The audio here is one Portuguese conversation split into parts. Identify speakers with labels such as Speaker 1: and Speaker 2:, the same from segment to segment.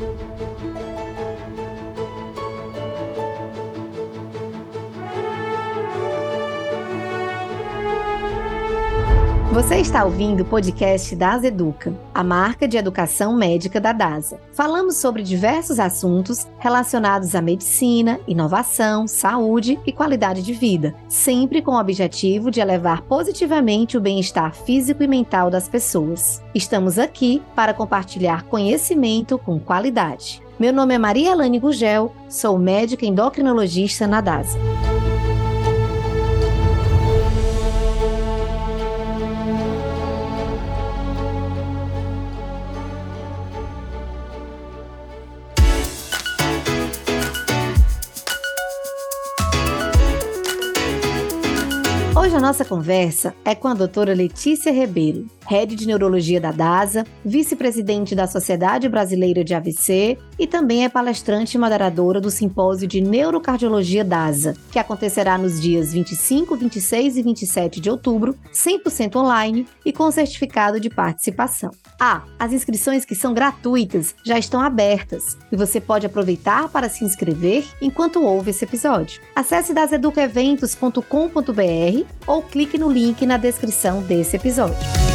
Speaker 1: thank you Você está ouvindo o podcast DASA Educa, a marca de educação médica da DASA. Falamos sobre diversos assuntos relacionados à medicina, inovação, saúde e qualidade de vida, sempre com o objetivo de elevar positivamente o bem-estar físico e mental das pessoas. Estamos aqui para compartilhar conhecimento com qualidade. Meu nome é Maria Elane Gugel, sou médica endocrinologista na DASA. Nossa conversa é com a doutora Letícia Rebelo, head de neurologia da DASA, vice-presidente da Sociedade Brasileira de AVC e também é palestrante e moderadora do simpósio de neurocardiologia DASA, que acontecerá nos dias 25, 26 e 27 de outubro, 100% online e com certificado de participação. Ah, as inscrições que são gratuitas já estão abertas e você pode aproveitar para se inscrever enquanto ouve esse episódio. Acesse daseducaeventos.com.br ou clique no link na descrição desse episódio.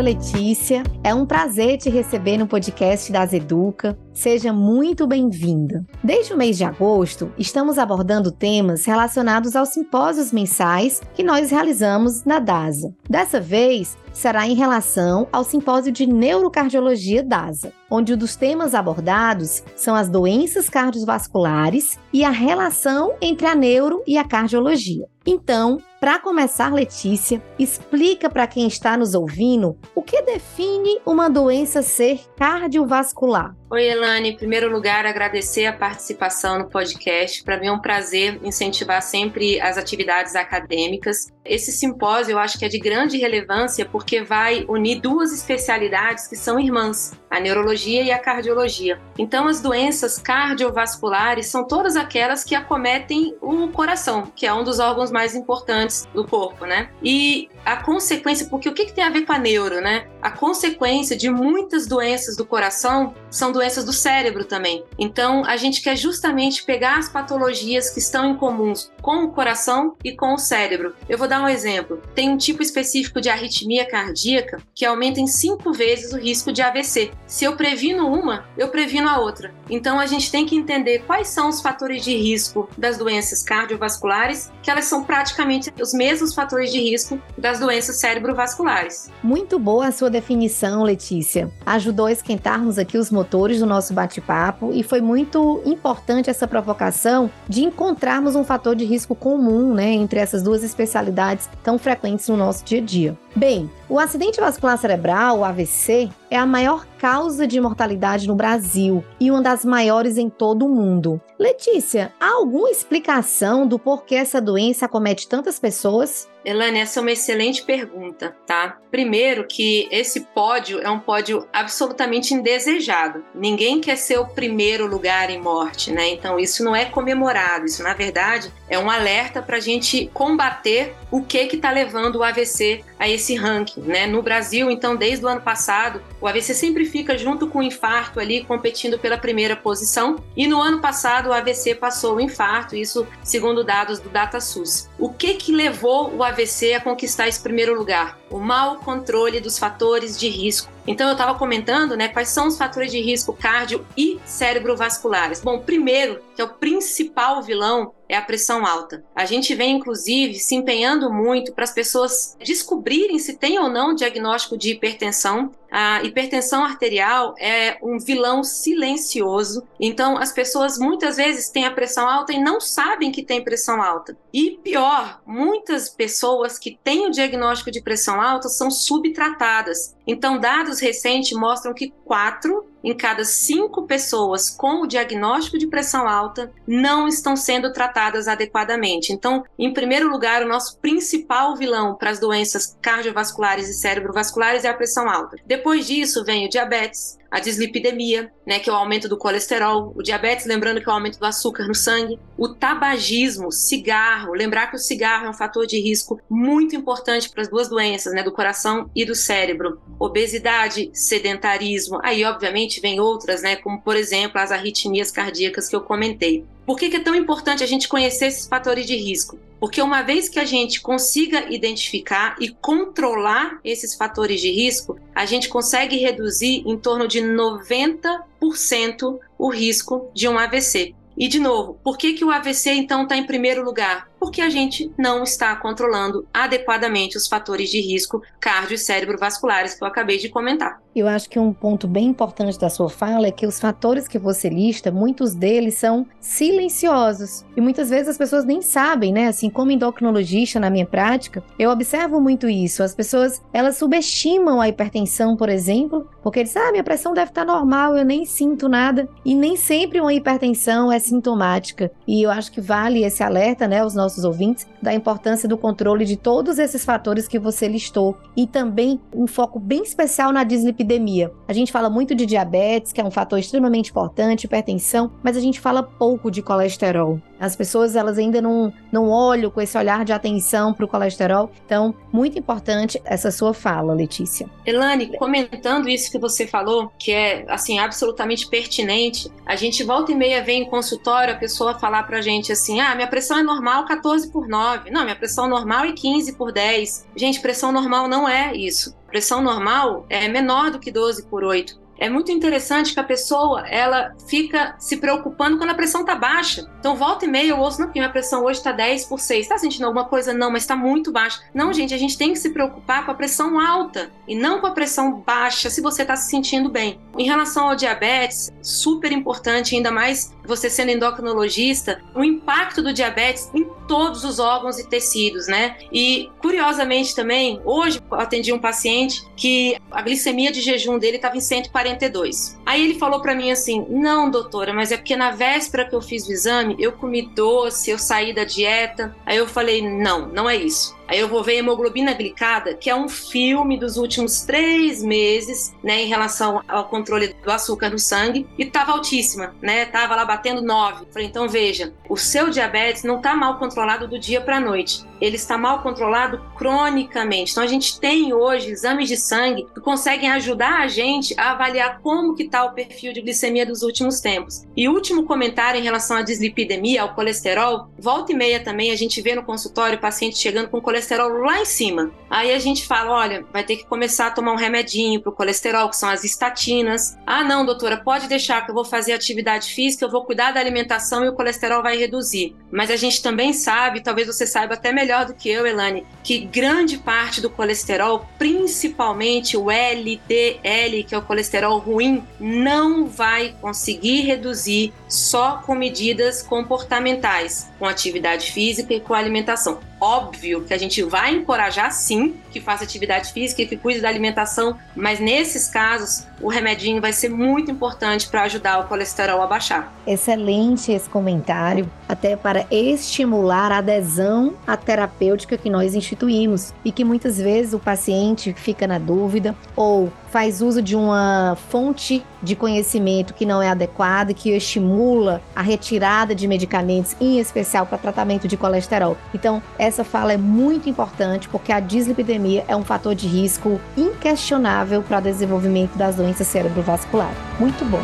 Speaker 1: Doutora Letícia. É um prazer te receber no podcast da Educa. Seja muito bem-vinda. Desde o mês de agosto, estamos abordando temas relacionados aos simpósios mensais que nós realizamos na DASA. Dessa vez, será em relação ao simpósio de neurocardiologia DASA, onde um dos temas abordados são as doenças cardiovasculares e a relação entre a neuro e a cardiologia. Então, para começar, Letícia, explica para quem está nos ouvindo o que define uma doença ser cardiovascular.
Speaker 2: Oi, Elane. Em primeiro lugar, agradecer a participação no podcast. Para mim é um prazer incentivar sempre as atividades acadêmicas. Esse simpósio eu acho que é de grande relevância porque vai unir duas especialidades que são irmãs, a neurologia e a cardiologia. Então, as doenças cardiovasculares são todas aquelas que acometem o coração, que é um dos órgãos mais importantes do corpo, né? E a consequência, porque o que, que tem a ver com a neuro, né? A consequência de muitas doenças do coração são doenças do cérebro também. Então, a gente quer justamente pegar as patologias que estão em comuns com o coração e com o cérebro. Eu vou dar um exemplo. Tem um tipo específico de arritmia cardíaca que aumenta em cinco vezes o risco de AVC. Se eu previno uma, eu previno a outra. Então, a gente tem que entender quais são os fatores de risco das doenças cardiovasculares, que elas são praticamente os mesmos fatores de risco das doenças cerebrovasculares.
Speaker 1: Muito boa a sua definição, Letícia. Ajudou a esquentarmos aqui os motores do nosso bate-papo e foi muito importante essa provocação de encontrarmos um fator de risco comum, né, entre essas duas especialidades tão frequentes no nosso dia a dia. Bem, o acidente vascular cerebral, o AVC, é a maior causa de mortalidade no Brasil e uma das maiores em todo o mundo. Letícia, há alguma explicação do porquê essa doença acomete tantas pessoas?
Speaker 2: Elane, essa é uma excelente pergunta, tá? Primeiro que esse pódio é um pódio absolutamente indesejado. Ninguém quer ser o primeiro lugar em morte, né? Então isso não é comemorado. Isso, na verdade, é um alerta para a gente combater o que que está levando o AVC a esse ranking, né? No Brasil, então, desde o ano passado, o AVC sempre fica junto com o infarto ali, competindo pela primeira posição. E no ano passado, o AVC passou o infarto, isso segundo dados do DataSUS. O que que levou o AVC a conquistar esse primeiro lugar? O mau controle dos fatores de risco. Então eu estava comentando, né, quais são os fatores de risco cardio e cerebrovasculares. Bom, primeiro, que é o principal vilão, é a pressão alta. A gente vem, inclusive, se empenhando muito para as pessoas descobrirem se tem ou não diagnóstico de hipertensão. A hipertensão arterial é um vilão silencioso, então as pessoas muitas vezes têm a pressão alta e não sabem que tem pressão alta. E pior, muitas pessoas que têm o diagnóstico de pressão alta são subtratadas. Então, dados recentes mostram que quatro em cada cinco pessoas com o diagnóstico de pressão alta não estão sendo tratadas adequadamente. Então, em primeiro lugar, o nosso principal vilão para as doenças cardiovasculares e cerebrovasculares é a pressão alta. Depois disso, vem o diabetes, a dislipidemia, né, que é o aumento do colesterol, o diabetes, lembrando que é o aumento do açúcar no sangue, o tabagismo, cigarro, lembrar que o cigarro é um fator de risco muito importante para as duas doenças, né, do coração e do cérebro, obesidade, sedentarismo, aí obviamente vem outras, né, como por exemplo as arritmias cardíacas que eu comentei. Por que, que é tão importante a gente conhecer esses fatores de risco? Porque uma vez que a gente consiga identificar e controlar esses fatores de risco, a gente consegue reduzir em torno de 90% o risco de um AVC. E de novo, por que, que o AVC então está em primeiro lugar? Porque a gente não está controlando adequadamente os fatores de risco cardio e cerebrovasculares que eu acabei de comentar.
Speaker 1: Eu acho que um ponto bem importante da sua fala é que os fatores que você lista, muitos deles são silenciosos. E muitas vezes as pessoas nem sabem, né? Assim, como endocrinologista na minha prática, eu observo muito isso. As pessoas, elas subestimam a hipertensão, por exemplo, porque dizem, ah, minha pressão deve estar normal, eu nem sinto nada. E nem sempre uma hipertensão é sintomática. E eu acho que vale esse alerta, né, nossos nossos ouvintes da importância do controle de todos esses fatores que você listou e também um foco bem especial na dislipidemia. A gente fala muito de diabetes, que é um fator extremamente importante, hipertensão, mas a gente fala pouco de colesterol. As pessoas elas ainda não, não olham com esse olhar de atenção para o colesterol. Então, muito importante essa sua fala, Letícia.
Speaker 2: Elane, comentando isso que você falou, que é assim absolutamente pertinente, a gente volta e meia vem em consultório a pessoa falar para gente assim: ah, minha pressão é normal 14 por 9. Não, minha pressão normal é 15 por 10. Gente, pressão normal não é isso. Pressão normal é menor do que 12 por 8 é muito interessante que a pessoa ela fica se preocupando quando a pressão tá baixa. Então, volta e meia eu ouço, não, minha pressão hoje tá 10 por 6. Tá sentindo alguma coisa? Não, mas tá muito baixa. Não, gente, a gente tem que se preocupar com a pressão alta e não com a pressão baixa, se você tá se sentindo bem. Em relação ao diabetes, super importante, ainda mais você sendo endocrinologista, o impacto do diabetes em todos os órgãos e tecidos, né? E curiosamente também, hoje eu atendi um paciente que a glicemia de jejum dele estava em 142. Aí ele falou para mim assim: "Não, doutora, mas é porque na véspera que eu fiz o exame, eu comi doce, eu saí da dieta". Aí eu falei: "Não, não é isso. Aí eu vou ver hemoglobina glicada, que é um filme dos últimos três meses, né, em relação ao controle do açúcar no sangue, e estava altíssima, né? Tava lá batendo 9. Falei, então veja, o seu diabetes não está mal controlado do dia para noite. Ele está mal controlado cronicamente. Então a gente tem hoje exames de sangue que conseguem ajudar a gente a avaliar como que está o perfil de glicemia dos últimos tempos. E último comentário em relação à dislipidemia, ao colesterol, volta e meia também a gente vê no consultório paciente chegando com colesterol lá em cima. Aí a gente fala, olha, vai ter que começar a tomar um remedinho para o colesterol, que são as estatinas. Ah, não, doutora, pode deixar que eu vou fazer atividade física, eu vou cuidar da alimentação e o colesterol vai reduzir. Mas a gente também sabe, talvez você saiba até melhor do que eu, Elane, que grande parte do colesterol, principalmente o LDL, que é o colesterol ruim, não vai conseguir reduzir só com medidas comportamentais, com atividade física e com alimentação óbvio que a gente vai encorajar sim que faça atividade física e que cuide da alimentação, mas nesses casos o remedinho vai ser muito importante para ajudar o colesterol a baixar.
Speaker 1: Excelente esse comentário, até para estimular a adesão à terapêutica que nós instituímos e que muitas vezes o paciente fica na dúvida ou faz uso de uma fonte de conhecimento que não é adequada que estimula a retirada de medicamentos, em especial para tratamento de colesterol. Então, essa fala é muito importante porque a dislipidemia é um fator de risco inquestionável para o desenvolvimento das doenças cerebrovasculares. Muito bom.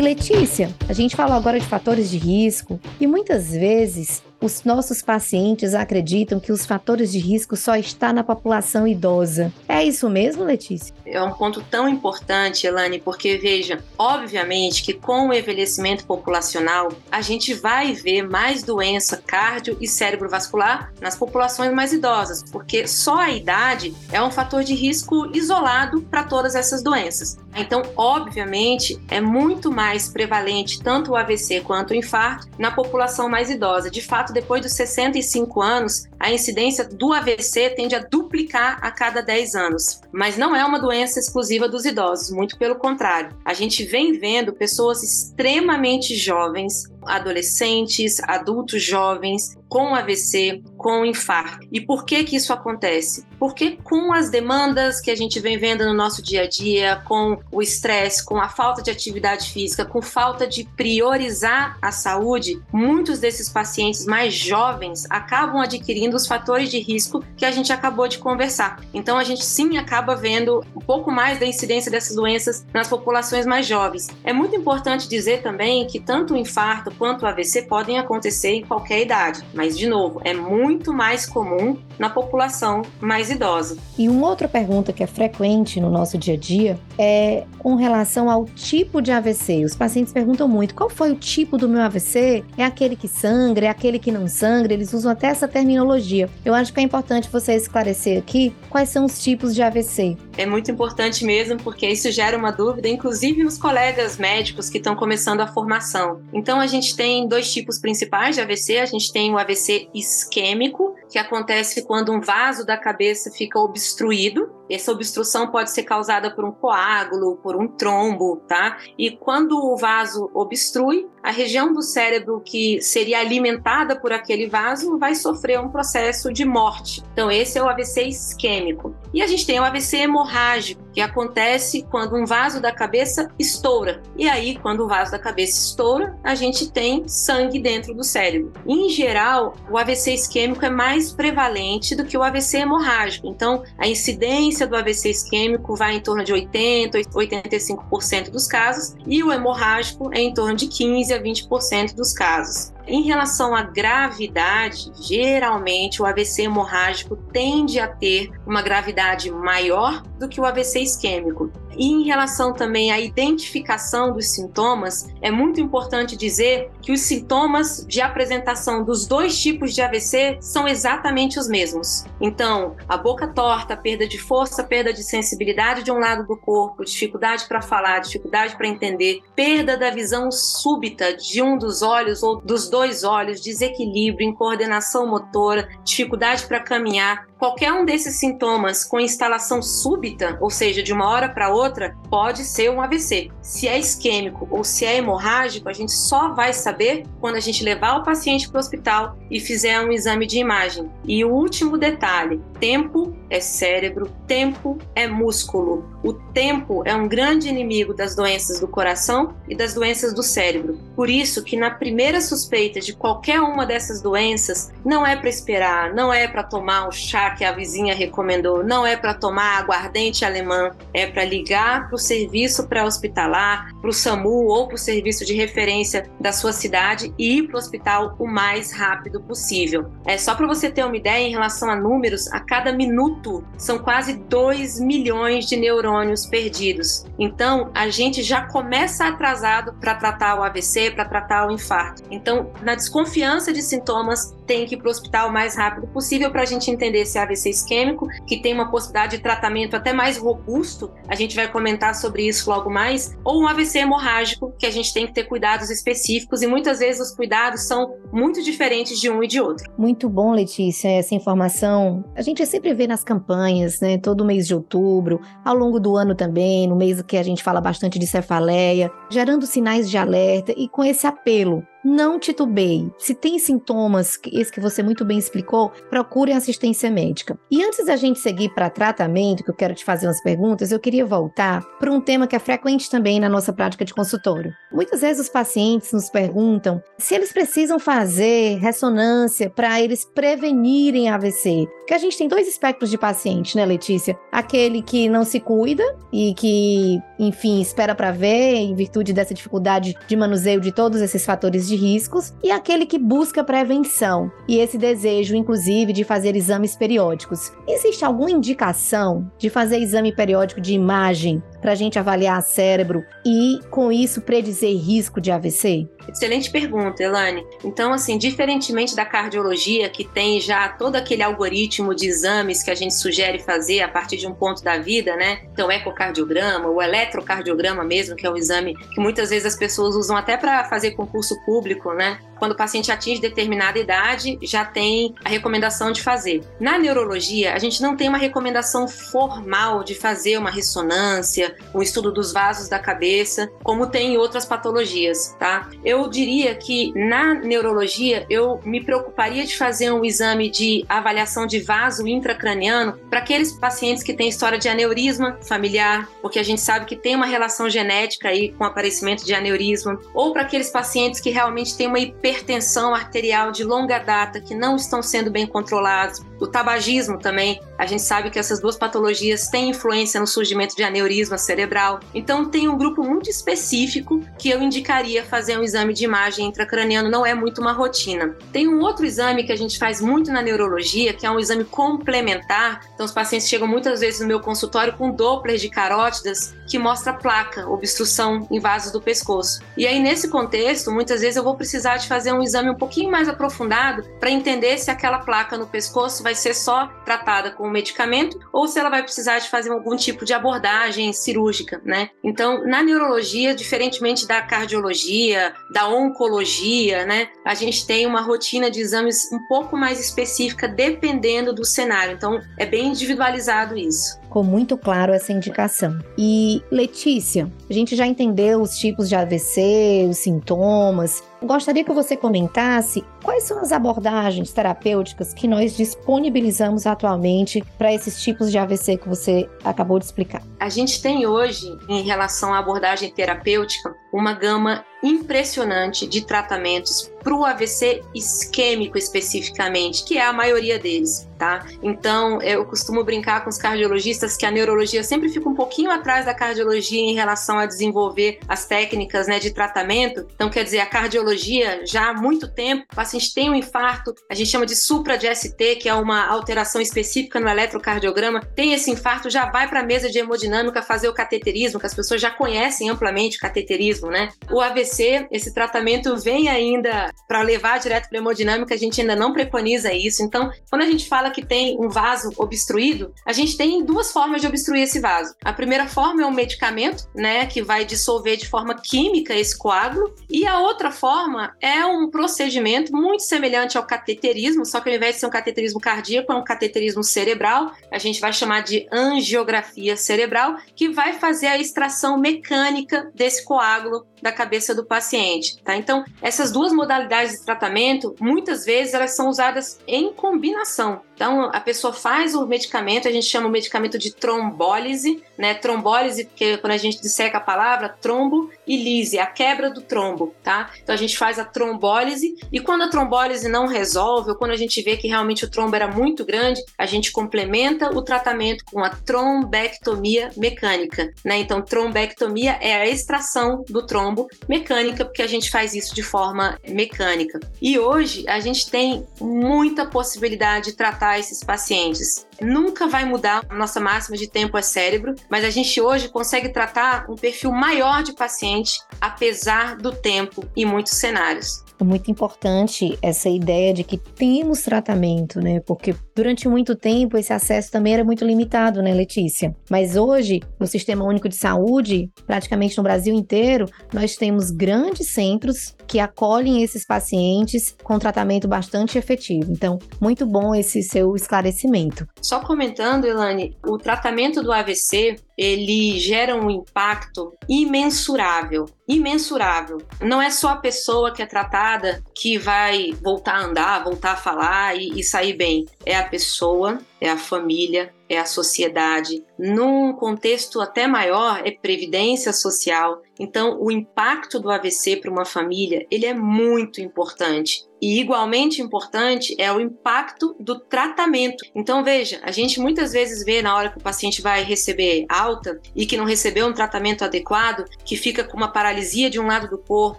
Speaker 1: E Letícia, a gente falou agora de fatores de risco e muitas vezes os nossos pacientes acreditam que os fatores de risco só está na população idosa. É isso mesmo, Letícia?
Speaker 2: É um ponto tão importante, Elane, porque veja, obviamente que com o envelhecimento populacional, a gente vai ver mais doença cardio e cerebrovascular nas populações mais idosas, porque só a idade é um fator de risco isolado para todas essas doenças. Então, obviamente, é muito mais prevalente tanto o AVC quanto o infarto na população mais idosa. De fato, depois dos 65 anos, a incidência do AVC tende a duplicar a cada 10 anos. Mas não é uma doença exclusiva dos idosos, muito pelo contrário. A gente vem vendo pessoas extremamente jovens adolescentes, adultos jovens com AVC, com infarto. E por que que isso acontece? Porque com as demandas que a gente vem vendo no nosso dia a dia, com o estresse, com a falta de atividade física, com falta de priorizar a saúde, muitos desses pacientes mais jovens acabam adquirindo os fatores de risco que a gente acabou de conversar. Então a gente sim acaba vendo um pouco mais da incidência dessas doenças nas populações mais jovens. É muito importante dizer também que tanto o infarto quanto o AVC podem acontecer em qualquer idade, mas de novo, é muito mais comum na população mais idosa.
Speaker 1: E uma outra pergunta que é frequente no nosso dia a dia é com relação ao tipo de AVC. Os pacientes perguntam muito: qual foi o tipo do meu AVC? É aquele que sangra? É aquele que não sangra? Eles usam até essa terminologia. Eu acho que é importante você esclarecer aqui quais são os tipos de AVC.
Speaker 2: É muito importante mesmo, porque isso gera uma dúvida, inclusive nos colegas médicos que estão começando a formação. Então, a gente tem dois tipos principais de AVC. A gente tem o AVC isquêmico, que acontece quando um vaso da cabeça fica obstruído. Essa obstrução pode ser causada por um coágulo, por um trombo, tá? E quando o vaso obstrui, a região do cérebro que seria alimentada por aquele vaso vai sofrer um processo de morte. Então, esse é o AVC isquêmico. E a gente tem o AVC hemorrágico, que acontece quando um vaso da cabeça estoura. E aí, quando o vaso da cabeça estoura, a gente tem sangue dentro do cérebro. Em geral, o AVC isquêmico é mais prevalente do que o AVC hemorrágico. Então, a incidência do AVC isquêmico vai em torno de 80, 85% dos casos, e o hemorrágico é em torno de 15 a 20% dos casos. Em relação à gravidade, geralmente o AVC hemorrágico tende a ter uma gravidade maior do que o AVC isquêmico. E em relação também à identificação dos sintomas, é muito importante dizer que os sintomas de apresentação dos dois tipos de AVC são exatamente os mesmos. Então, a boca torta, perda de força, perda de sensibilidade de um lado do corpo, dificuldade para falar, dificuldade para entender, perda da visão súbita de um dos olhos ou dos dois olhos, desequilíbrio, incoordenação motora, dificuldade para caminhar, Qualquer um desses sintomas com instalação súbita, ou seja, de uma hora para outra, pode ser um AVC. Se é isquêmico ou se é hemorrágico, a gente só vai saber quando a gente levar o paciente para o hospital e fizer um exame de imagem. E o último detalhe: tempo é cérebro, tempo é músculo. O tempo é um grande inimigo das doenças do coração e das doenças do cérebro. Por isso que na primeira suspeita de qualquer uma dessas doenças, não é para esperar, não é para tomar um chá que a vizinha recomendou não é para tomar aguardente alemã, é para ligar para o serviço pré-hospitalar, para o SAMU ou para o serviço de referência da sua cidade e ir para o hospital o mais rápido possível. É só para você ter uma ideia em relação a números, a cada minuto são quase 2 milhões de neurônios perdidos. Então, a gente já começa atrasado para tratar o AVC, para tratar o infarto. Então, na desconfiança de sintomas, tem que ir para o hospital o mais rápido possível para a gente entender se AVC isquêmico, que tem uma possibilidade de tratamento até mais robusto, a gente vai comentar sobre isso logo mais, ou um AVC hemorrágico, que a gente tem que ter cuidados específicos e muitas vezes os cuidados são muito diferentes de um e de outro.
Speaker 1: Muito bom, Letícia, essa informação. A gente sempre vê nas campanhas, né, todo mês de outubro, ao longo do ano também, no mês que a gente fala bastante de cefaleia, gerando sinais de alerta e com esse apelo não titubeie. Se tem sintomas, esse que você muito bem explicou, procure assistência médica. E antes da gente seguir para tratamento, que eu quero te fazer umas perguntas, eu queria voltar para um tema que é frequente também na nossa prática de consultório. Muitas vezes os pacientes nos perguntam se eles precisam fazer ressonância para eles prevenirem AVC. Porque a gente tem dois espectros de paciente, né, Letícia? Aquele que não se cuida e que, enfim, espera para ver em virtude dessa dificuldade de manuseio de todos esses fatores de riscos e aquele que busca prevenção e esse desejo, inclusive, de fazer exames periódicos. Existe alguma indicação de fazer exame periódico de imagem para a gente avaliar cérebro e, com isso, predizer risco de AVC?
Speaker 2: Excelente pergunta, Elane. Então, assim, diferentemente da cardiologia, que tem já todo aquele algoritmo de exames que a gente sugere fazer a partir de um ponto da vida, né? Então, ecocardiograma, o eletrocardiograma mesmo, que é um exame que muitas vezes as pessoas usam até para fazer concurso público, né? Quando o paciente atinge determinada idade, já tem a recomendação de fazer. Na neurologia, a gente não tem uma recomendação formal de fazer uma ressonância, um estudo dos vasos da cabeça, como tem em outras patologias, tá? Eu diria que na neurologia eu me preocuparia de fazer um exame de avaliação de vaso intracraniano para aqueles pacientes que têm história de aneurisma familiar, porque a gente sabe que tem uma relação genética aí com o aparecimento de aneurisma, ou para aqueles pacientes que realmente têm uma hiper hipertensão arterial de longa data que não estão sendo bem controlados, o tabagismo também. A gente sabe que essas duas patologias têm influência no surgimento de aneurisma cerebral. Então, tem um grupo muito específico que eu indicaria fazer um exame de imagem intracraniano, não é muito uma rotina. Tem um outro exame que a gente faz muito na neurologia, que é um exame complementar. Então, os pacientes chegam muitas vezes no meu consultório com Doppler de carótidas, que mostra placa, obstrução em vasos do pescoço. E aí, nesse contexto, muitas vezes eu vou precisar de fazer um exame um pouquinho mais aprofundado para entender se aquela placa no pescoço vai ser só tratada com medicamento ou se ela vai precisar de fazer algum tipo de abordagem cirúrgica, né? Então, na neurologia, diferentemente da cardiologia, da oncologia, né, a gente tem uma rotina de exames um pouco mais específica dependendo do cenário. Então, é bem individualizado isso.
Speaker 1: Ficou muito claro essa indicação. E Letícia, a gente já entendeu os tipos de AVC, os sintomas. Gostaria que você comentasse quais são as abordagens terapêuticas que nós disponibilizamos atualmente para esses tipos de AVC que você acabou de explicar.
Speaker 2: A gente tem hoje, em relação à abordagem terapêutica, uma gama impressionante de tratamentos para o AVC isquêmico especificamente, que é a maioria deles, tá? Então, eu costumo brincar com os cardiologistas que a neurologia sempre fica um pouquinho atrás da cardiologia em relação a desenvolver as técnicas, né, de tratamento. Então, quer dizer, a cardiologia já há muito tempo, o paciente tem um infarto, a gente chama de supra de ST, que é uma alteração específica no eletrocardiograma, tem esse infarto, já vai para a mesa de hemodinâmica fazer o cateterismo, que as pessoas já conhecem amplamente o cateterismo, né? O AVC, esse tratamento vem ainda para levar direto para hemodinâmica, a gente ainda não preconiza isso. Então, quando a gente fala que tem um vaso obstruído, a gente tem duas formas de obstruir esse vaso. A primeira forma é um medicamento, né, que vai dissolver de forma química esse coágulo, e a outra forma é um procedimento muito semelhante ao cateterismo, só que ao invés de ser um cateterismo cardíaco, é um cateterismo cerebral. A gente vai chamar de angiografia cerebral, que vai fazer a extração mecânica desse coágulo da cabeça do paciente, tá? Então, essas duas modalidades de tratamento, muitas vezes elas são usadas em combinação. Então, a pessoa faz o medicamento, a gente chama o medicamento de trombólise, né? Trombólise, porque quando a gente disseca a palavra, trombo e lise, a quebra do trombo, tá? Então, a gente faz a trombólise e quando a trombólise não resolve, ou quando a gente vê que realmente o trombo era muito grande, a gente complementa o tratamento com a trombectomia mecânica, né? Então, trombectomia é a extração do trombo mecânica, porque a gente faz isso de forma mecânica. E hoje a gente tem muita possibilidade de tratar esses pacientes. Nunca vai mudar a nossa máxima de tempo é cérebro, mas a gente hoje consegue tratar um perfil maior de paciente, apesar do tempo em muitos cenários.
Speaker 1: Muito importante essa ideia de que temos tratamento, né? Porque durante muito tempo esse acesso também era muito limitado, né, Letícia? Mas hoje, no Sistema Único de Saúde, praticamente no Brasil inteiro, nós temos grandes centros que acolhem esses pacientes com tratamento bastante efetivo. Então, muito bom esse seu esclarecimento.
Speaker 2: Só comentando, Elane, o tratamento do AVC ele gera um impacto imensurável. Imensurável. Não é só a pessoa que é tratada que vai voltar a andar, voltar a falar e, e sair bem. É a pessoa, é a família, é a sociedade. Num contexto até maior, é previdência social. Então, o impacto do AVC para uma família, ele é muito importante. E igualmente importante é o impacto do tratamento. Então, veja, a gente muitas vezes vê na hora que o paciente vai receber alta e que não recebeu um tratamento adequado, que fica com uma paralisia de um lado do corpo,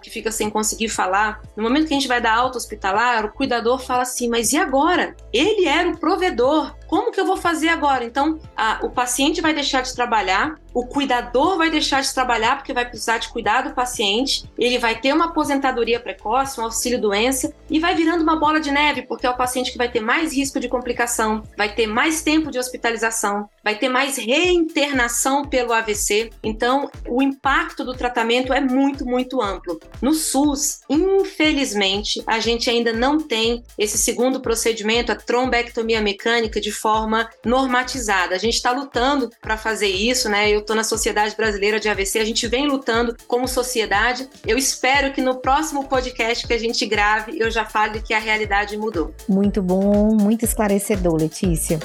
Speaker 2: que fica sem conseguir falar. No momento que a gente vai dar alta hospitalar, o cuidador fala assim: mas e agora? Ele era o provedor como que eu vou fazer agora? Então, a, o paciente vai deixar de trabalhar, o cuidador vai deixar de trabalhar porque vai precisar de cuidar do paciente, ele vai ter uma aposentadoria precoce, um auxílio-doença e vai virando uma bola de neve, porque é o paciente que vai ter mais risco de complicação, vai ter mais tempo de hospitalização, vai ter mais reinternação pelo AVC. Então, o impacto do tratamento é muito, muito amplo. No SUS, infelizmente, a gente ainda não tem esse segundo procedimento, a trombectomia mecânica, de forma normatizada. A gente está lutando para fazer isso, né? Eu estou na Sociedade Brasileira de AVC, a gente vem lutando como sociedade. Eu espero que no próximo podcast que a gente grave eu já fale que a realidade mudou.
Speaker 1: Muito bom, muito esclarecedor, Letícia.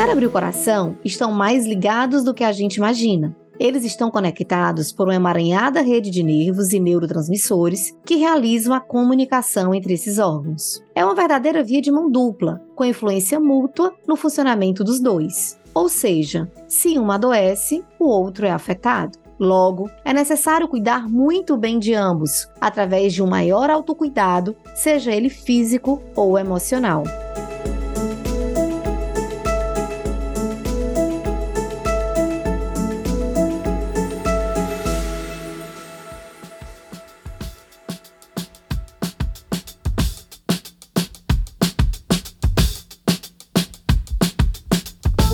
Speaker 1: Cérebro e o coração estão mais ligados do que a gente imagina. Eles estão conectados por uma emaranhada rede de nervos e neurotransmissores que realizam a comunicação entre esses órgãos. É uma verdadeira via de mão dupla, com influência mútua no funcionamento dos dois. Ou seja, se um adoece, o outro é afetado. Logo, é necessário cuidar muito bem de ambos, através de um maior autocuidado, seja ele físico ou emocional.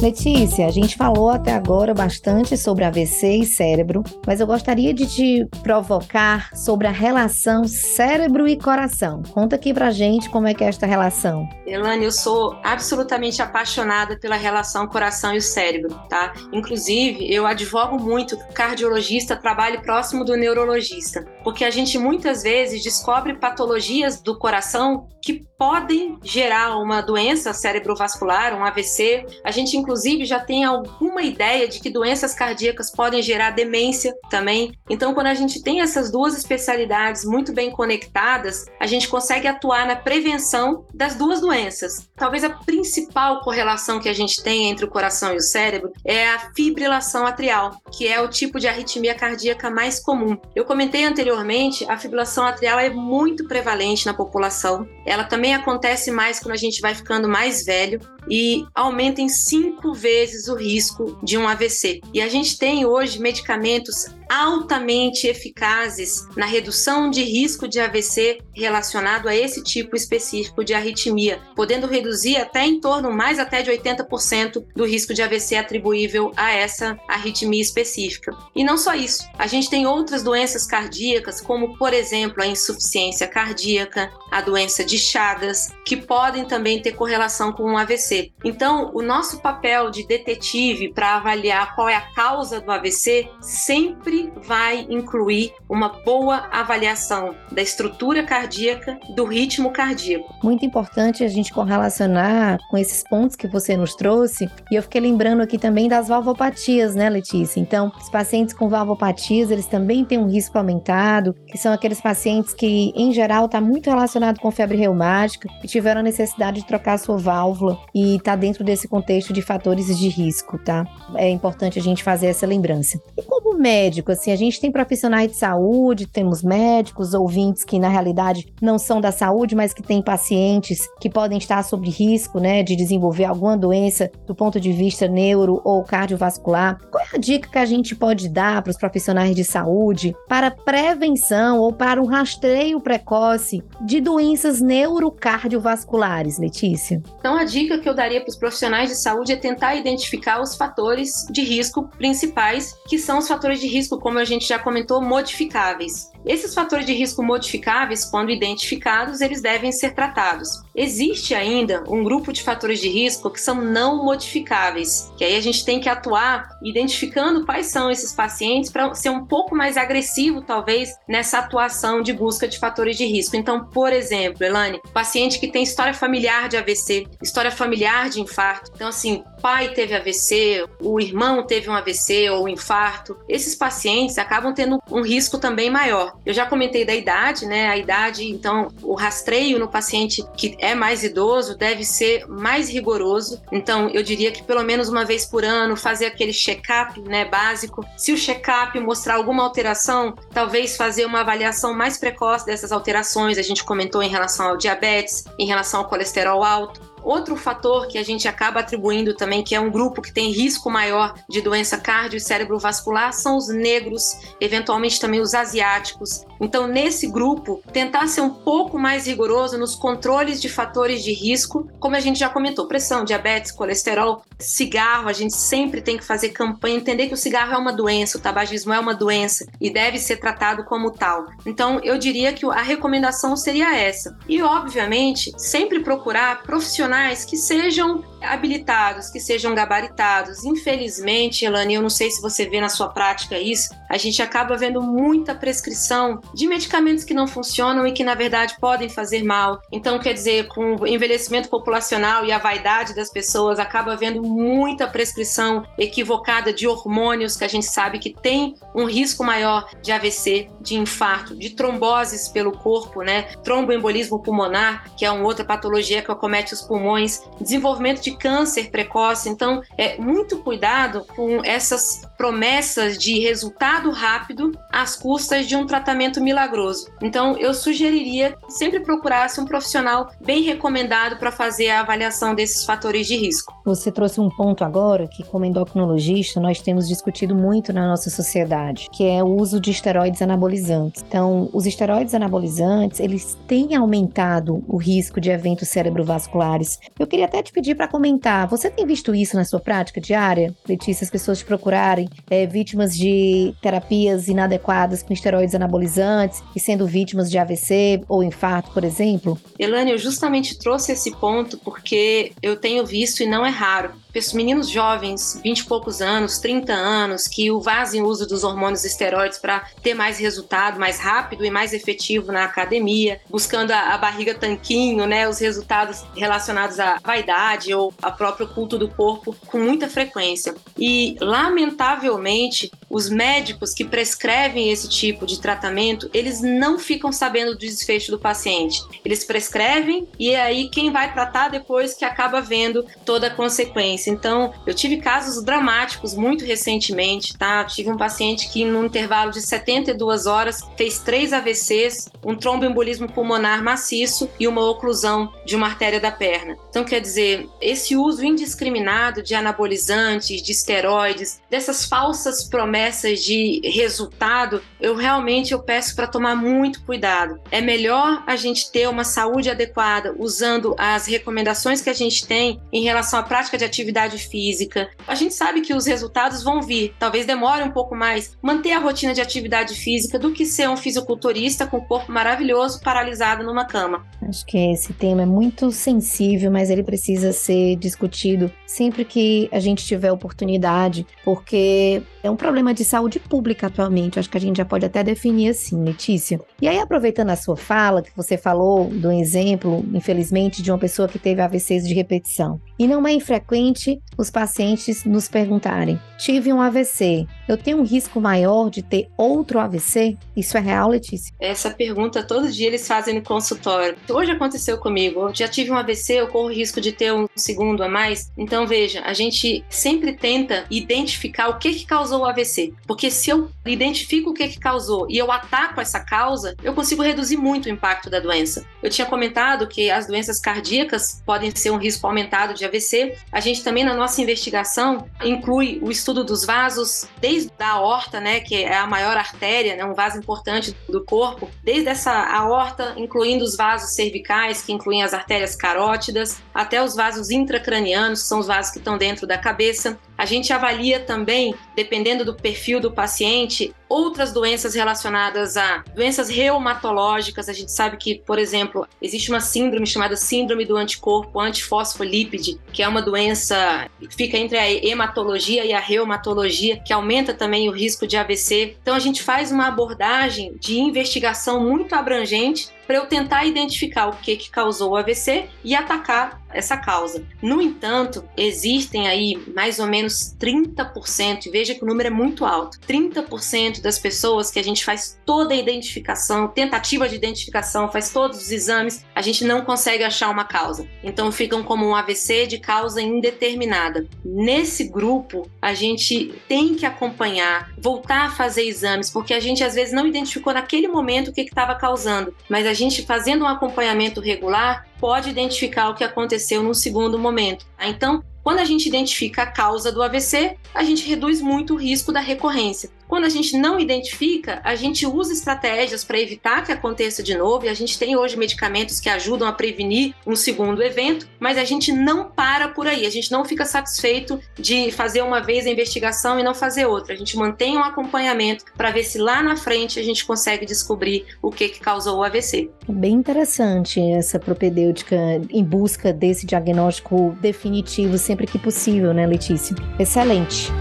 Speaker 1: Letícia, a gente falou até agora bastante sobre AVC e cérebro, mas eu gostaria de te provocar sobre a relação cérebro e coração. Conta aqui pra gente como é que é esta relação.
Speaker 2: Elane, eu sou absolutamente apaixonada pela relação coração e cérebro, tá? Inclusive, eu advogo muito que o cardiologista trabalhe próximo do neurologista, porque a gente muitas vezes descobre patologias do coração que podem gerar uma doença cerebrovascular, um AVC. A gente, inclusive, já tem alguma ideia de que doenças cardíacas podem gerar demência também. Então, quando a gente tem essas duas especialidades muito bem conectadas, a gente consegue atuar na prevenção das duas doenças. Talvez a principal correlação que a gente tem entre o coração e o cérebro é a fibrilação atrial, que é o tipo de arritmia cardíaca mais comum. Eu comentei anteriormente, a fibrilação atrial é muito prevalente na população. Ela também acontece mais quando a gente vai ficando mais velho e aumenta em cinco vezes o risco de um AVC. E a gente tem hoje medicamentos altamente eficazes na redução de risco de AVC relacionado a esse tipo específico de arritmia, podendo reduzir até em torno mais até de 80% do risco de AVC atribuível a essa arritmia específica. E não só isso, a gente tem outras doenças cardíacas, como por exemplo a insuficiência cardíaca, a doença de Chagas, que podem também ter correlação com um AVC. Então, o nosso papel de detetive para avaliar qual é a causa do AVC sempre sempre vai incluir uma boa avaliação da estrutura cardíaca, do ritmo cardíaco.
Speaker 1: Muito importante a gente correlacionar com esses pontos que você nos trouxe. E eu fiquei lembrando aqui também das valvopatias, né, Letícia? Então, os pacientes com valvopatias, eles também têm um risco aumentado, que são aqueles pacientes que, em geral, está muito relacionado com febre reumática e tiveram a necessidade de trocar a sua válvula e está dentro desse contexto de fatores de risco, tá? É importante a gente fazer essa lembrança. E como médico, assim, a gente tem profissionais de saúde, temos médicos, ouvintes que na realidade não são da saúde, mas que têm pacientes que podem estar sob risco, né, de desenvolver alguma doença do ponto de vista neuro ou cardiovascular. Qual é a dica que a gente pode dar para os profissionais de saúde para prevenção ou para um rastreio precoce de doenças neurocardiovasculares, Letícia?
Speaker 2: Então a dica que eu daria para os profissionais de saúde é tentar identificar os fatores de risco principais, que são os fatores de risco como a gente já comentou, modificáveis. Esses fatores de risco modificáveis, quando identificados, eles devem ser tratados. Existe ainda um grupo de fatores de risco que são não modificáveis, que aí a gente tem que atuar identificando quais são esses pacientes para ser um pouco mais agressivo, talvez, nessa atuação de busca de fatores de risco. Então, por exemplo, Elane, paciente que tem história familiar de AVC, história familiar de infarto. Então, assim, pai teve AVC, o irmão teve um AVC ou um infarto. Esses pacientes acabam tendo um risco também maior. Eu já comentei da idade, né? A idade, então, o rastreio no paciente que é mais idoso deve ser mais rigoroso. Então, eu diria que pelo menos uma vez por ano fazer aquele check-up, né, básico. Se o check-up mostrar alguma alteração, talvez fazer uma avaliação mais precoce dessas alterações. A gente comentou em relação ao diabetes, em relação ao colesterol alto. Outro fator que a gente acaba atribuindo também, que é um grupo que tem risco maior de doença cardio e cerebrovascular, são os negros, eventualmente também os asiáticos. Então, nesse grupo, tentar ser um pouco mais rigoroso nos controles de fatores de risco, como a gente já comentou, pressão, diabetes, colesterol, cigarro, a gente sempre tem que fazer campanha, entender que o cigarro é uma doença, o tabagismo é uma doença e deve ser tratado como tal. Então, eu diria que a recomendação seria essa. E, obviamente, sempre procurar profissionais profissionais que sejam habilitados, que sejam gabaritados. Infelizmente, Elane, eu não sei se você vê na sua prática isso, a gente acaba vendo muita prescrição de medicamentos que não funcionam e que, na verdade, podem fazer mal. Então, quer dizer, com o envelhecimento populacional e a vaidade das pessoas, acaba havendo muita prescrição equivocada de hormônios que a gente sabe que tem um risco maior de AVC, de infarto, de tromboses pelo corpo, né? Tromboembolismo pulmonar, que é uma outra patologia que acomete os pulmões, desenvolvimento de câncer precoce. Então, é muito cuidado com essas promessas de resultado rápido às custas de um tratamento milagroso. Então, eu sugeriria sempre procurasse um profissional bem recomendado para fazer a avaliação desses fatores de risco.
Speaker 1: Você trouxe um ponto agora que, como endocrinologista, nós temos discutido muito na nossa sociedade, que é o uso de esteroides anabolizantes. Então, os esteroides anabolizantes, eles têm aumentado o risco de eventos cerebrovasculares. Eu queria até te pedir para comentar, você tem visto isso na sua prática diária? Letícia, as pessoas te procurarem é, vítimas de terapias inadequadas com esteroides anabolizantes e sendo vítimas de AVC ou infarto, por exemplo?
Speaker 2: Elane, eu justamente trouxe esse ponto porque eu tenho visto e não é raro meninos jovens, 20 e poucos anos, 30 anos, que fazem uso dos hormônios esteroides para ter mais resultado, mais rápido e mais efetivo na academia, buscando a, a, barriga tanquinho, né, os resultados relacionados à vaidade ou ao próprio culto do corpo com muita frequência. E, lamentavelmente, os médicos que prescrevem esse tipo de tratamento, eles não ficam sabendo do desfecho do paciente. Eles prescrevem e é aí quem vai tratar depois que acaba vendo toda a consequência. Então, eu tive casos dramáticos muito recentemente, tá? tive um paciente que, no intervalo de 72 horas, fez três AVCs, um tromboembolismo pulmonar maciço e uma oclusão de uma artéria da perna. Então, quer dizer, esse uso indiscriminado de anabolizantes, de esteroides, dessas falsas promessas de resultado, eu realmente eu peço para tomar muito cuidado. É melhor a gente ter uma saúde adequada usando as recomendações que a gente tem em relação à prática de atividade atividade física. A gente sabe que os resultados vão vir, talvez demore um pouco mais, manter a rotina de atividade física do que ser um fisiculturista com o corpo maravilhoso paralisado numa cama.
Speaker 1: Acho que esse tema é muito sensível, mas ele precisa ser discutido sempre que a gente tiver oportunidade, porque é um problema de saúde pública atualmente. Acho que a gente já pode até definir assim, Letícia. E aí, aproveitando a sua fala, que você falou do exemplo, infelizmente, de uma pessoa que teve AVCs de repetição. E não é infrequente os pacientes nos perguntarem: tive um AVC, eu tenho um risco maior de ter outro AVC? Isso é real, Letícia?
Speaker 2: Essa pergunta todo dia eles fazem no consultório. Hoje aconteceu comigo, eu já tive um AVC, eu corro risco de ter um segundo a mais. Então, veja, a gente sempre tenta identificar o que, que causou o AVC. Porque se eu identifico o que, que causou e eu ataco essa causa, eu consigo reduzir muito o impacto da doença. Eu tinha comentado que as doenças cardíacas podem ser um risco aumentado de AVC. A gente também, na nossa investigação, inclui o estudo dos vasos, desde a aorta, né, que é a maior artéria, né, um vaso importante do corpo, desde essa aorta, incluindo os vasos cervicais, que incluem as artérias carótidas, até os vasos intracranianos, que são os vasos que estão dentro da cabeça. A gente avalia também, dependendo do perfil do paciente, outras doenças relacionadas a doenças reumatológicas. A gente sabe que, por exemplo, existe uma síndrome chamada síndrome do anticorpo antifosfolípide, que é uma doença que fica entre a hematologia e a reumatologia, que aumenta também o risco de AVC. Então a gente faz uma abordagem de investigação muito abrangente para eu tentar identificar o que, que causou o AVC e atacar essa causa. No entanto, existem aí mais ou menos 30%, e veja que o número é muito alto, 30% das pessoas que a gente faz toda a identificação, tentativa de identificação, faz todos os exames, a gente não consegue achar uma causa. Então ficam como um AVC de causa indeterminada. Nesse grupo, a gente tem que acompanhar, voltar a fazer exames, porque a gente às vezes não identificou naquele momento o que estava causando, mas a gente fazendo um acompanhamento regular, pode identificar o que aconteceu num segundo momento. Então, quando a gente identifica a causa do AVC, a gente reduz muito o risco da recorrência. Quando a gente não identifica, a gente usa estratégias para evitar que aconteça de novo, e a gente tem hoje medicamentos que ajudam a prevenir um segundo evento, mas a gente não para por aí, a gente não fica satisfeito de fazer uma vez a investigação e não fazer outra. A gente mantém um acompanhamento para ver se lá na frente a gente consegue descobrir o que, que causou o AVC.
Speaker 1: Bem interessante essa propedêutica em busca desse diagnóstico definitivo sempre que possível, né, Letícia? Excelente.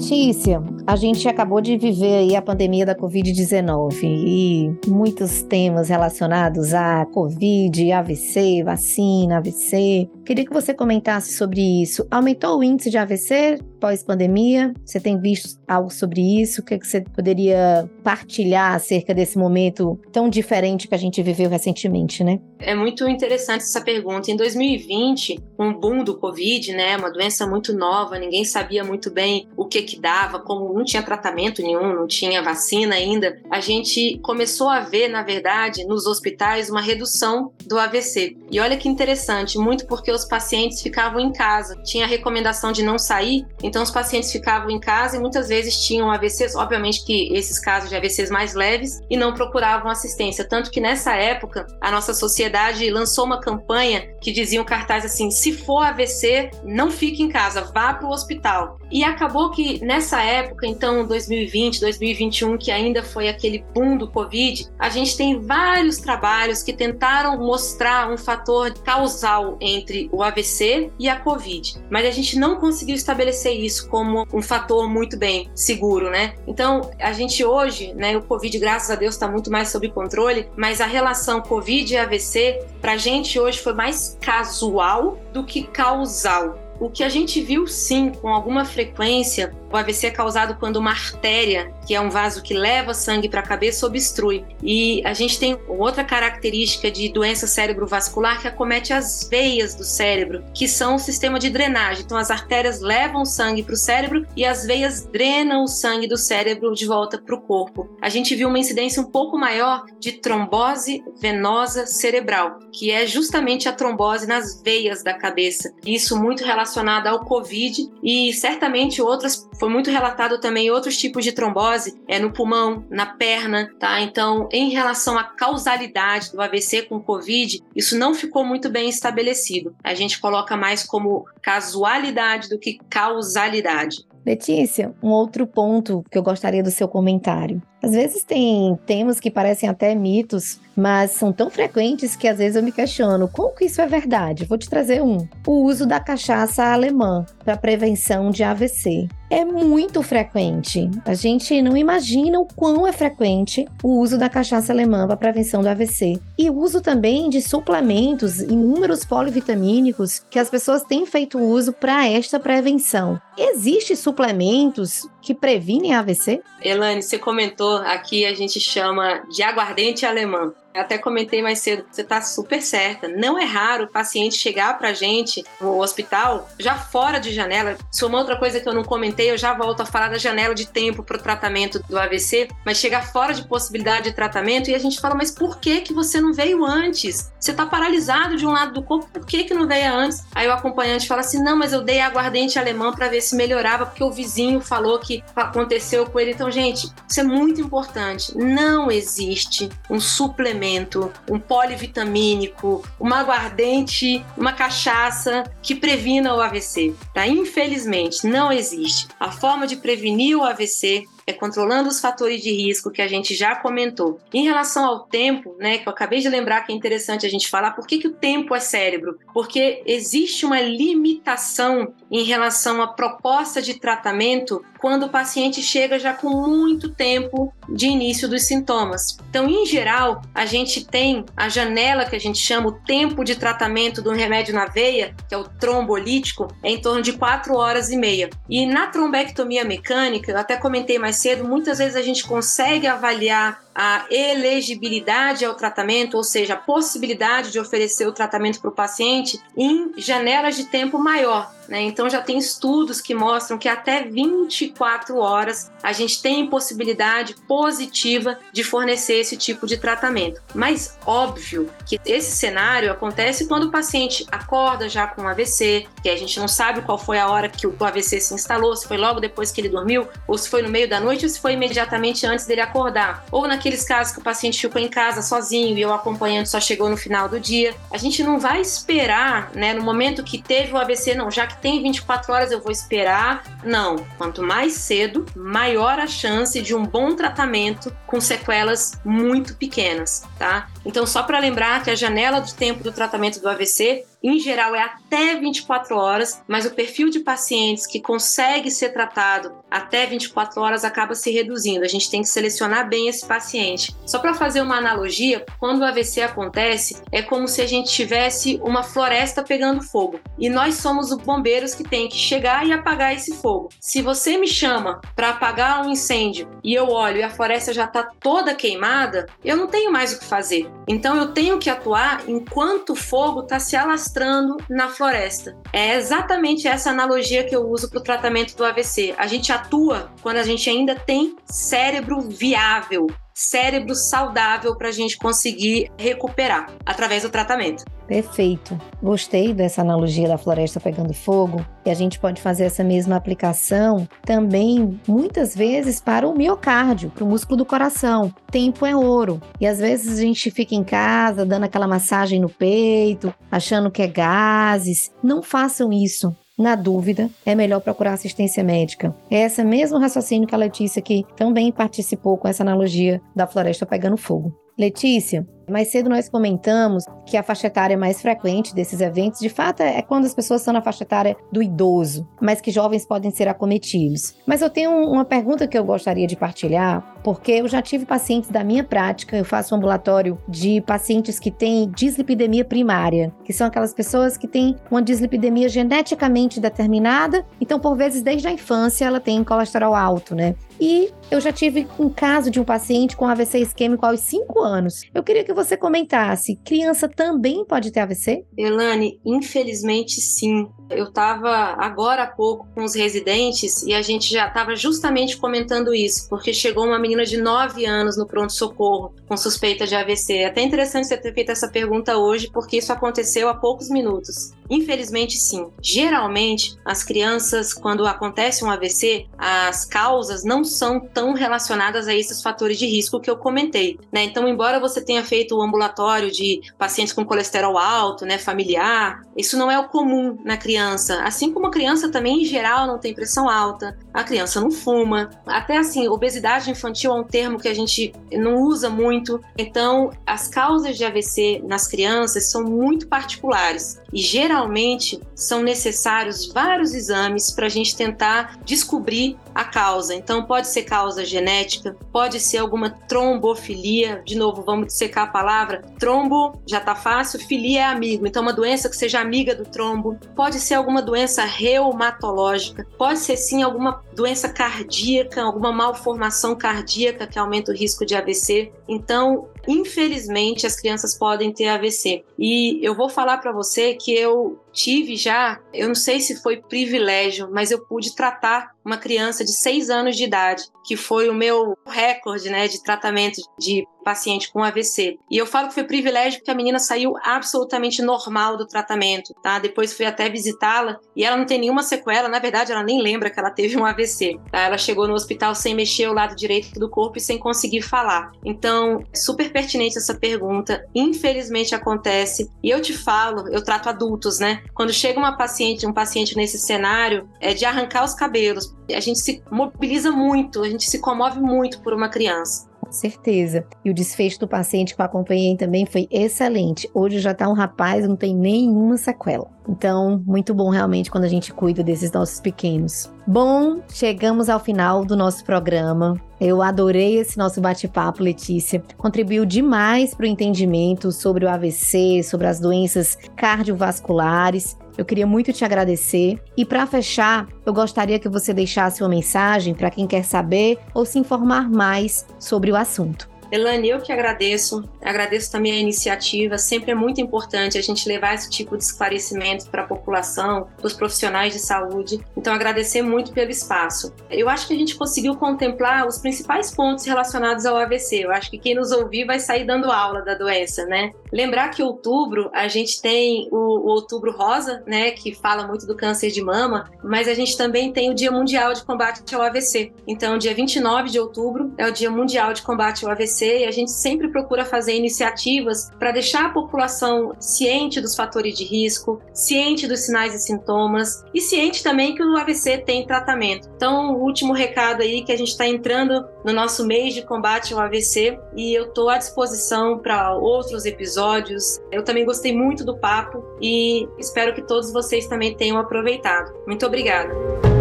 Speaker 1: Letícia, a gente acabou de viver aí a pandemia da Covid-19 e muitos temas relacionados a Covid, AVC, vacina, AVC. Queria que você comentasse sobre isso. Aumentou o índice de AVC pós-pandemia? Você tem visto algo sobre isso? O que, é que você poderia partilhar acerca desse momento tão diferente que a gente viveu recentemente, né?
Speaker 2: É muito interessante essa pergunta. Em 2020, um boom do Covid, né, uma doença muito nova, ninguém sabia muito bem o que que dava, como não tinha tratamento nenhum, não tinha vacina ainda, a gente começou a ver, na verdade, nos hospitais uma redução do AVC. E olha que interessante, muito porque os pacientes ficavam em casa, tinha a recomendação de não sair, então os pacientes ficavam em casa e muitas vezes tinham AVCs, obviamente que esses casos de AVCs mais leves e não procuravam assistência, tanto que nessa época a nossa sociedade lançou uma campanha que dizia um cartaz assim: se for AVC, não fique em casa, vá para o hospital. E acabou que nessa época, então 2020, 2021, que ainda foi aquele boom do Covid, a gente tem vários trabalhos que tentaram mostrar um fator causal entre o AVC e a Covid, mas a gente não conseguiu estabelecer isso como um fator muito bem seguro, né? Então, a gente hoje, né, o Covid, graças a Deus, está muito mais sob controle, mas a relação Covid e AVC, para a gente hoje foi mais casual do que causal. O que a gente viu sim com alguma frequência o AVC é causado quando uma artéria, que é um vaso que leva sangue para a cabeça, obstrui. E a gente tem outra característica de doença cerebrovascular que acomete as veias do cérebro, que são o sistema de drenagem. Então, as artérias levam sangue para o cérebro e as veias drenam o sangue do cérebro de volta para o corpo. A gente viu uma incidência um pouco maior de trombose venosa cerebral, que é justamente a trombose nas veias da cabeça. Isso muito relacionado ao Covid e certamente outras foi muito relatado também outros tipos de trombose, é no pulmão, na perna, tá? Então, em relação à causalidade do AVC com COVID, isso não ficou muito bem estabelecido. A gente coloca mais como casualidade do que causalidade.
Speaker 1: Letícia, um outro ponto que eu gostaria do seu comentário. Às vezes tem temas que parecem até mitos, mas são tão frequentes que às vezes eu me questiono como que isso é verdade. Vou te trazer um: o uso da cachaça alemã para prevenção de AVC. É muito frequente. A gente não imagina o quão é frequente o uso da cachaça alemã para prevenção do AVC. E o uso também de suplementos, inúmeros polivitamínicos que as pessoas têm feito uso para esta prevenção. Existem suplementos que previnem AVC?
Speaker 2: Elane, você comentou aqui, a gente chama de aguardente alemão. Até comentei mais cedo, você está super certa. Não é raro o paciente chegar para a gente no hospital já fora de janela. Isso é uma outra coisa que eu não comentei, eu já volto a falar da janela de tempo para o tratamento do AVC, mas chegar fora de possibilidade de tratamento e a gente fala, mas por que que você não veio antes? Você está paralisado de um lado do corpo, por que que não veio antes? Aí o acompanhante fala assim, não, mas eu dei aguardente alemão para ver se melhorava, porque o vizinho falou que aconteceu com ele. Então, gente, isso é muito importante. Não existe um suplemento suplemento, um polivitamínico, uma aguardente, uma cachaça que previna o AVC, tá? Infelizmente, não existe. A forma de prevenir o AVC é controlando os fatores de risco que a gente já comentou. Em relação ao tempo, né, que eu acabei de lembrar que é interessante a gente falar, por que, que o tempo é cérebro? Porque existe uma limitação em relação à proposta de tratamento quando o paciente chega já com muito tempo de início dos sintomas. Então, em geral, a gente tem a janela que a gente chama o tempo de tratamento do remédio na veia, que é o trombolítico, é em torno de 4 horas e meia. E na trombectomia mecânica, eu até comentei mais cedo, muitas vezes a gente consegue avaliar a elegibilidade ao tratamento, ou seja, a possibilidade de oferecer o tratamento para o paciente em janelas de tempo maior. Né? Então já tem estudos que mostram que até 24 horas a gente tem possibilidade positiva de fornecer esse tipo de tratamento. Mas óbvio que esse cenário acontece quando o paciente acorda já com AVC, que a gente não sabe qual foi a hora que o AVC se instalou, se foi logo depois que ele dormiu, ou se foi no meio da noite, ou se foi imediatamente antes dele acordar, ou naqueles casos que o paciente ficou em casa sozinho e o acompanhante só chegou no final do dia. A gente não vai esperar, né, no momento que teve o AVC, não, já que tem 24 horas eu vou esperar. Não, quanto mais cedo, maior a chance de um bom tratamento com sequelas muito pequenas, tá? Então, só para lembrar que a janela de tempo do tratamento do AVC em geral é até 24 horas, mas o perfil de pacientes que consegue ser tratado até 24 horas acaba se reduzindo. A gente tem que selecionar bem esse paciente. Só para fazer uma analogia, quando o AVC acontece, é como se a gente tivesse uma floresta pegando fogo e nós somos os bombeiros que tem que chegar e apagar esse fogo. Se você me chama para apagar um incêndio e eu olho e a floresta já está toda queimada, eu não tenho mais o que fazer. Então eu tenho que atuar enquanto o fogo está se alastrando na floresta. É exatamente essa analogia que eu uso para o tratamento do AVC. A gente atua quando a gente ainda tem cérebro viável, cérebro saudável para a gente conseguir recuperar através do tratamento.
Speaker 1: Perfeito. Gostei dessa analogia da floresta pegando fogo. E a gente pode fazer essa mesma aplicação também, muitas vezes, para o miocárdio, para o músculo do coração. Tempo é ouro. E às vezes a gente fica em casa dando aquela massagem no peito, achando que é gases. Não façam isso. Na dúvida, é melhor procurar assistência médica. É esse mesmo raciocínio que a Letícia, que também participou com essa analogia da floresta pegando fogo. Letícia, mais cedo nós comentamos que a faixa etária mais frequente desses eventos, de fato, é quando as pessoas estão na faixa etária do idoso, mas que jovens podem ser acometidos. Mas eu tenho uma pergunta que eu gostaria de partilhar, porque eu já tive pacientes da minha prática, eu faço um ambulatório de pacientes que têm dislipidemia primária, que são aquelas pessoas que têm uma dislipidemia geneticamente determinada, então por vezes desde a infância ela tem colesterol alto, né? E eu já tive um caso de um paciente com AVC isquêmico aos 5 anos. Eu queria que você comentasse: criança também pode ter AVC?
Speaker 2: Elane, infelizmente sim. Eu estava agora há pouco com os residentes e a gente já estava justamente comentando isso, porque chegou uma menina de 9 anos no pronto-socorro com suspeita de AVC. É até interessante você ter feito essa pergunta hoje, porque isso aconteceu há poucos minutos. Infelizmente, sim. Geralmente, as crianças, quando acontece um AVC, as causas não são tão relacionadas a esses fatores de risco que eu comentei. Né? Então, embora você tenha feito o ambulatório de pacientes com colesterol alto, né, familiar, isso não é o comum na criança. Assim como a criança também, em geral, não tem pressão alta, a criança não fuma. Até assim, obesidade infantil é um termo que a gente não usa muito. Então, as causas de AVC nas crianças são muito particulares e geralmente são necessários vários exames para a gente tentar descobrir a causa. Então, pode ser causa genética, pode ser alguma trombofilia. De novo, vamos dissecar a palavra. Trombo já tá fácil, filia é amigo. Então, uma doença que seja amiga do trombo. Pode ser alguma doença reumatológica. Pode ser sim alguma doença cardíaca, alguma malformação cardíaca que aumenta o risco de AVC. Então, infelizmente, as crianças podem ter AVC. E eu vou falar para você que eu tive já, eu não sei se foi privilégio, mas eu pude tratar uma criança de 6 anos de idade, que foi o meu recorde né, de tratamento de paciente com AVC. E eu falo que foi privilégio porque a menina saiu absolutamente normal do tratamento, tá? Depois fui até visitá-la e ela não tem nenhuma sequela, na verdade ela nem lembra que ela teve um AVC, tá? Ela chegou no hospital sem mexer o lado direito do corpo e sem conseguir falar. Então, super pertinente essa pergunta. Infelizmente acontece. E eu te falo, eu trato adultos, né? Quando chega uma paciente, um paciente nesse cenário, é de arrancar os cabelos. A gente se mobiliza muito, a gente se comove muito por uma criança.
Speaker 1: Certeza. E o desfecho do paciente que eu acompanhei também foi excelente. Hoje já tá um rapaz, não tem nenhuma sequela. Então, muito bom realmente quando a gente cuida desses nossos pequenos. Bom, chegamos ao final do nosso programa. Eu adorei esse nosso bate-papo, Letícia. Contribuiu demais para o entendimento sobre o AVC, sobre as doenças cardiovasculares. Eu queria muito te agradecer. E para fechar, eu gostaria que você deixasse uma mensagem para quem quer saber ou se informar mais sobre o assunto.
Speaker 2: Elane, eu que agradeço, agradeço também a iniciativa. Sempre é muito importante a gente levar esse tipo de esclarecimento para a população, para os profissionais de saúde. Então, agradecer muito pelo espaço. Eu acho que a gente conseguiu contemplar os principais pontos relacionados ao AVC. Eu acho que quem nos ouvir vai sair dando aula da doença, né? Lembrar que outubro a gente tem o, o Outubro Rosa, né, que fala muito do câncer de mama, mas a gente também tem o Dia Mundial de Combate ao AVC. Então, dia 29 de outubro é o Dia Mundial de Combate ao AVC e a gente sempre procura fazer iniciativas para deixar a população ciente dos fatores de risco, ciente dos sinais e sintomas e ciente também que o AVC tem tratamento. Então, o último recado aí que a gente está entrando no nosso mês de combate ao AVC e eu estou à disposição para outros episódios. Eu também gostei muito do papo e espero que todos vocês também tenham aproveitado. Muito obrigada.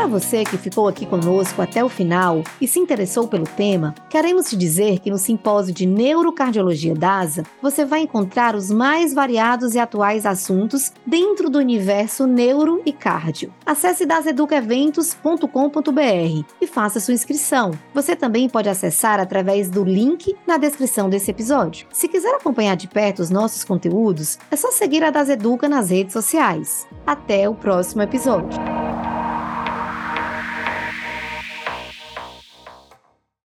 Speaker 1: Para você que ficou aqui conosco até o final e se interessou pelo tema, queremos te dizer que no simpósio de Neurocardiologia DASA você vai encontrar os mais variados e atuais assuntos dentro do universo neuro e cardio. Acesse daseducaeventos.com.br e faça sua inscrição. Você também pode acessar através do link na descrição desse episódio. Se quiser acompanhar de perto os nossos conteúdos, é só seguir a Daseduca nas redes sociais. Até o próximo episódio.